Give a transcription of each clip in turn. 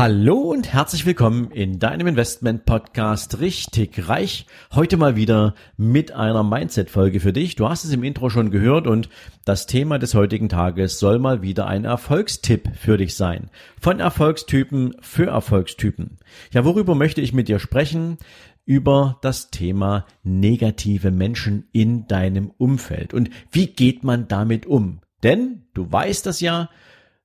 Hallo und herzlich willkommen in deinem Investment Podcast Richtig Reich. Heute mal wieder mit einer Mindset Folge für dich. Du hast es im Intro schon gehört und das Thema des heutigen Tages soll mal wieder ein Erfolgstipp für dich sein. Von Erfolgstypen für Erfolgstypen. Ja, worüber möchte ich mit dir sprechen? über das Thema negative Menschen in deinem Umfeld und wie geht man damit um? Denn du weißt das ja,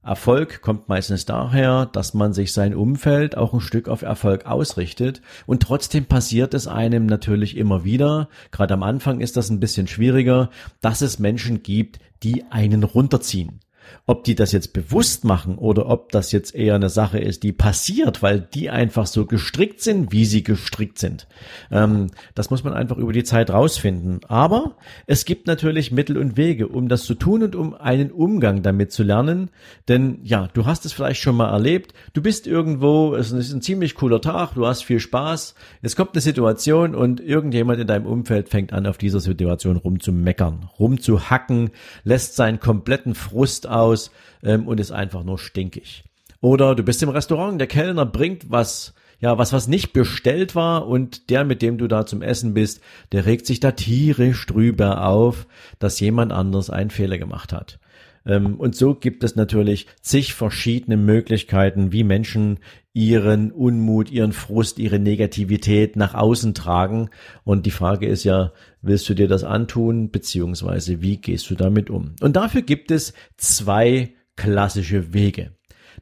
Erfolg kommt meistens daher, dass man sich sein Umfeld auch ein Stück auf Erfolg ausrichtet und trotzdem passiert es einem natürlich immer wieder, gerade am Anfang ist das ein bisschen schwieriger, dass es Menschen gibt, die einen runterziehen. Ob die das jetzt bewusst machen oder ob das jetzt eher eine Sache ist, die passiert, weil die einfach so gestrickt sind, wie sie gestrickt sind. Ähm, das muss man einfach über die Zeit rausfinden. Aber es gibt natürlich Mittel und Wege, um das zu tun und um einen Umgang damit zu lernen. Denn ja, du hast es vielleicht schon mal erlebt. Du bist irgendwo, es ist ein ziemlich cooler Tag, du hast viel Spaß. Es kommt eine Situation und irgendjemand in deinem Umfeld fängt an, auf dieser Situation rumzumeckern, rumzuhacken, lässt seinen kompletten Frust aus ähm, und ist einfach nur stinkig. Oder du bist im Restaurant, der Kellner bringt was, ja, was, was nicht bestellt war und der, mit dem du da zum Essen bist, der regt sich da tierisch drüber auf, dass jemand anders einen Fehler gemacht hat. Ähm, und so gibt es natürlich zig verschiedene Möglichkeiten, wie Menschen ihren Unmut, ihren Frust, ihre Negativität nach außen tragen. Und die Frage ist ja, willst du dir das antun, beziehungsweise wie gehst du damit um? Und dafür gibt es zwei klassische Wege.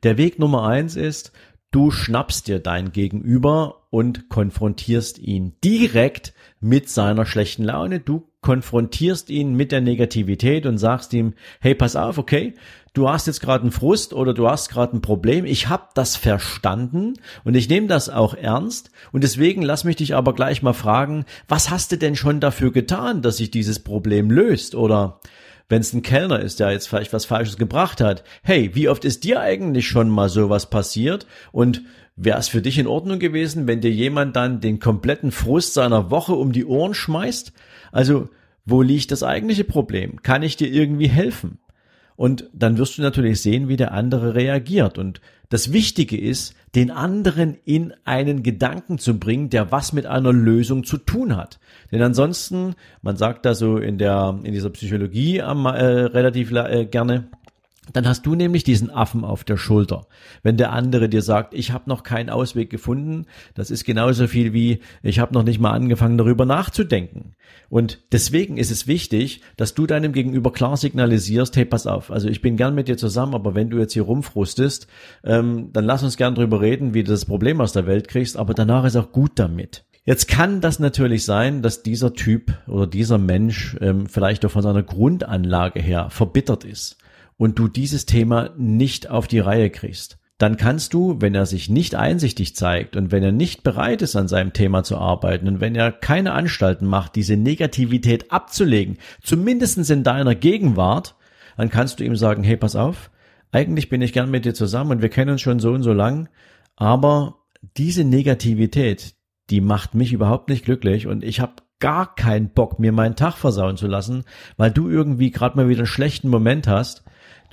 Der Weg Nummer eins ist, du schnappst dir dein Gegenüber und konfrontierst ihn direkt mit seiner schlechten Laune. Du konfrontierst ihn mit der Negativität und sagst ihm, hey, pass auf, okay, du hast jetzt gerade einen Frust oder du hast gerade ein Problem, ich habe das verstanden und ich nehme das auch ernst. Und deswegen lass mich dich aber gleich mal fragen, was hast du denn schon dafür getan, dass sich dieses Problem löst? Oder wenn es ein Kellner ist, der jetzt vielleicht was Falsches gebracht hat, hey, wie oft ist dir eigentlich schon mal sowas passiert? Und wäre es für dich in Ordnung gewesen, wenn dir jemand dann den kompletten Frust seiner Woche um die Ohren schmeißt? Also, wo liegt das eigentliche Problem? Kann ich dir irgendwie helfen? Und dann wirst du natürlich sehen, wie der andere reagiert. Und das Wichtige ist, den anderen in einen Gedanken zu bringen, der was mit einer Lösung zu tun hat. Denn ansonsten, man sagt da so in der, in dieser Psychologie äh, relativ äh, gerne, dann hast du nämlich diesen Affen auf der Schulter. Wenn der andere dir sagt, ich habe noch keinen Ausweg gefunden, das ist genauso viel wie, ich habe noch nicht mal angefangen darüber nachzudenken. Und deswegen ist es wichtig, dass du deinem Gegenüber klar signalisierst, hey, pass auf, also ich bin gern mit dir zusammen, aber wenn du jetzt hier rumfrustest, ähm, dann lass uns gern drüber reden, wie du das Problem aus der Welt kriegst, aber danach ist auch gut damit. Jetzt kann das natürlich sein, dass dieser Typ oder dieser Mensch ähm, vielleicht auch von seiner Grundanlage her verbittert ist und du dieses Thema nicht auf die Reihe kriegst, dann kannst du, wenn er sich nicht einsichtig zeigt und wenn er nicht bereit ist, an seinem Thema zu arbeiten und wenn er keine Anstalten macht, diese Negativität abzulegen, zumindestens in deiner Gegenwart, dann kannst du ihm sagen, hey, pass auf, eigentlich bin ich gern mit dir zusammen und wir kennen uns schon so und so lang, aber diese Negativität, die macht mich überhaupt nicht glücklich und ich habe gar keinen Bock, mir meinen Tag versauen zu lassen, weil du irgendwie gerade mal wieder einen schlechten Moment hast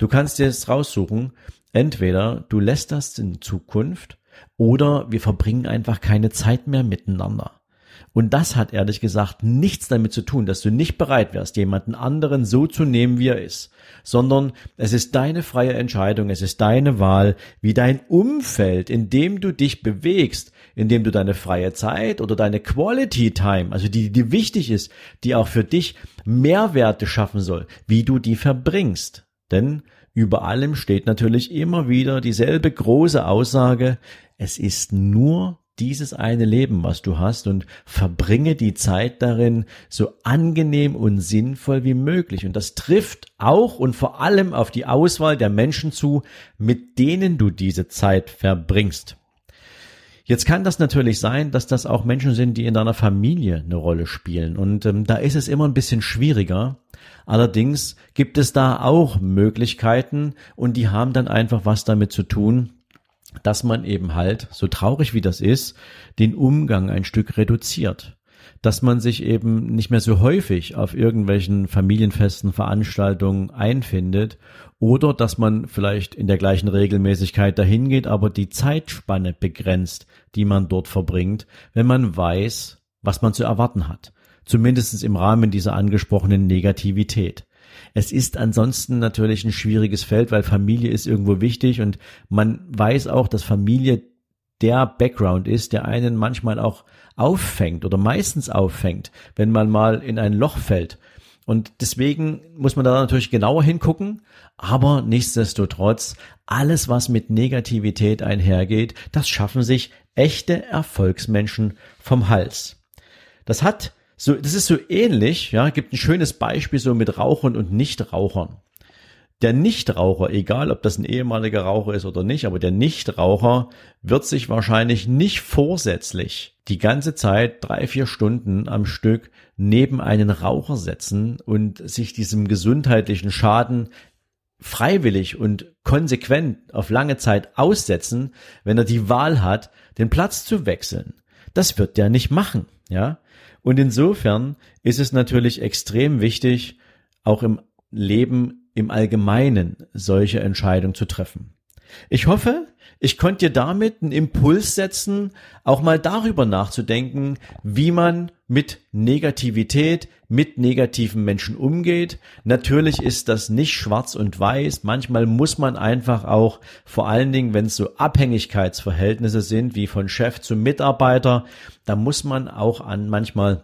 Du kannst dir jetzt raussuchen, entweder du lässt das in Zukunft oder wir verbringen einfach keine Zeit mehr miteinander. Und das hat ehrlich gesagt nichts damit zu tun, dass du nicht bereit wärst, jemanden anderen so zu nehmen, wie er ist, sondern es ist deine freie Entscheidung, es ist deine Wahl, wie dein Umfeld, in dem du dich bewegst, in dem du deine freie Zeit oder deine Quality Time, also die, die wichtig ist, die auch für dich Mehrwerte schaffen soll, wie du die verbringst. Denn über allem steht natürlich immer wieder dieselbe große Aussage, es ist nur dieses eine Leben, was du hast und verbringe die Zeit darin so angenehm und sinnvoll wie möglich. Und das trifft auch und vor allem auf die Auswahl der Menschen zu, mit denen du diese Zeit verbringst. Jetzt kann das natürlich sein, dass das auch Menschen sind, die in deiner Familie eine Rolle spielen. Und ähm, da ist es immer ein bisschen schwieriger. Allerdings gibt es da auch Möglichkeiten und die haben dann einfach was damit zu tun, dass man eben halt, so traurig wie das ist, den Umgang ein Stück reduziert dass man sich eben nicht mehr so häufig auf irgendwelchen familienfesten Veranstaltungen einfindet oder dass man vielleicht in der gleichen Regelmäßigkeit dahin geht, aber die Zeitspanne begrenzt, die man dort verbringt, wenn man weiß, was man zu erwarten hat. Zumindest im Rahmen dieser angesprochenen Negativität. Es ist ansonsten natürlich ein schwieriges Feld, weil Familie ist irgendwo wichtig und man weiß auch, dass Familie der Background ist, der einen manchmal auch auffängt oder meistens auffängt, wenn man mal in ein Loch fällt. Und deswegen muss man da natürlich genauer hingucken, aber nichtsdestotrotz, alles, was mit Negativität einhergeht, das schaffen sich echte Erfolgsmenschen vom Hals. Das hat so, das ist so ähnlich, ja, gibt ein schönes Beispiel so mit Rauchern und Nichtrauchern. Der Nichtraucher, egal ob das ein ehemaliger Raucher ist oder nicht, aber der Nichtraucher wird sich wahrscheinlich nicht vorsätzlich die ganze Zeit drei, vier Stunden am Stück neben einen Raucher setzen und sich diesem gesundheitlichen Schaden freiwillig und konsequent auf lange Zeit aussetzen, wenn er die Wahl hat, den Platz zu wechseln. Das wird der nicht machen, ja. Und insofern ist es natürlich extrem wichtig, auch im Leben im Allgemeinen solche Entscheidungen zu treffen. Ich hoffe, ich konnte dir damit einen Impuls setzen, auch mal darüber nachzudenken, wie man mit Negativität, mit negativen Menschen umgeht. Natürlich ist das nicht schwarz und weiß. Manchmal muss man einfach auch, vor allen Dingen, wenn es so Abhängigkeitsverhältnisse sind, wie von Chef zu Mitarbeiter, da muss man auch an manchmal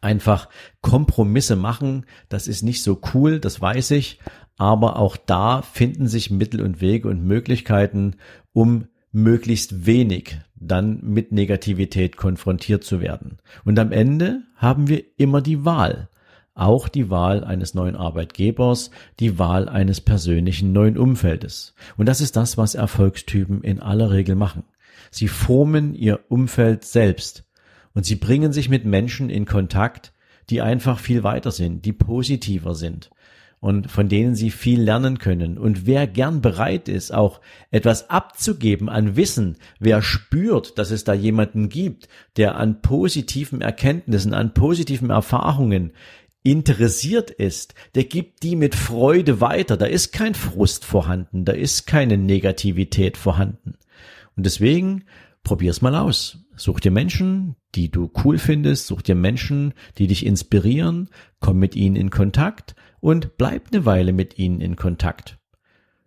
einfach Kompromisse machen. Das ist nicht so cool, das weiß ich. Aber auch da finden sich Mittel und Wege und Möglichkeiten, um möglichst wenig dann mit Negativität konfrontiert zu werden. Und am Ende haben wir immer die Wahl. Auch die Wahl eines neuen Arbeitgebers, die Wahl eines persönlichen neuen Umfeldes. Und das ist das, was Erfolgstypen in aller Regel machen. Sie formen ihr Umfeld selbst und sie bringen sich mit Menschen in Kontakt, die einfach viel weiter sind, die positiver sind und von denen sie viel lernen können. Und wer gern bereit ist, auch etwas abzugeben an Wissen, wer spürt, dass es da jemanden gibt, der an positiven Erkenntnissen, an positiven Erfahrungen interessiert ist, der gibt die mit Freude weiter. Da ist kein Frust vorhanden, da ist keine Negativität vorhanden. Und deswegen probier's mal aus. Such dir Menschen, die du cool findest, such dir Menschen, die dich inspirieren, komm mit ihnen in Kontakt und bleib eine Weile mit ihnen in Kontakt.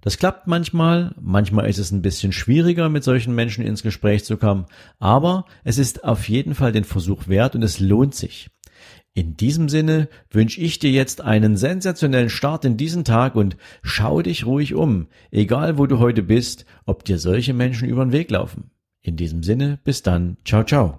Das klappt manchmal, manchmal ist es ein bisschen schwieriger, mit solchen Menschen ins Gespräch zu kommen, aber es ist auf jeden Fall den Versuch wert und es lohnt sich. In diesem Sinne wünsche ich dir jetzt einen sensationellen Start in diesen Tag und schau dich ruhig um, egal wo du heute bist, ob dir solche Menschen über den Weg laufen. In diesem Sinne, bis dann. Ciao, ciao.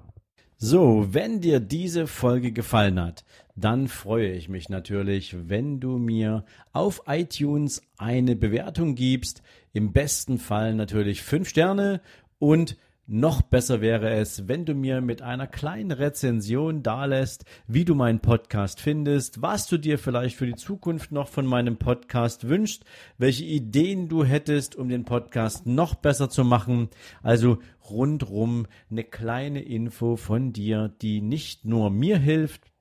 So, wenn dir diese Folge gefallen hat, dann freue ich mich natürlich, wenn du mir auf iTunes eine Bewertung gibst. Im besten Fall natürlich fünf Sterne und noch besser wäre es, wenn du mir mit einer kleinen Rezension dalässt, wie du meinen Podcast findest, was du dir vielleicht für die Zukunft noch von meinem Podcast wünschst, welche Ideen du hättest, um den Podcast noch besser zu machen. Also rundrum eine kleine Info von dir, die nicht nur mir hilft,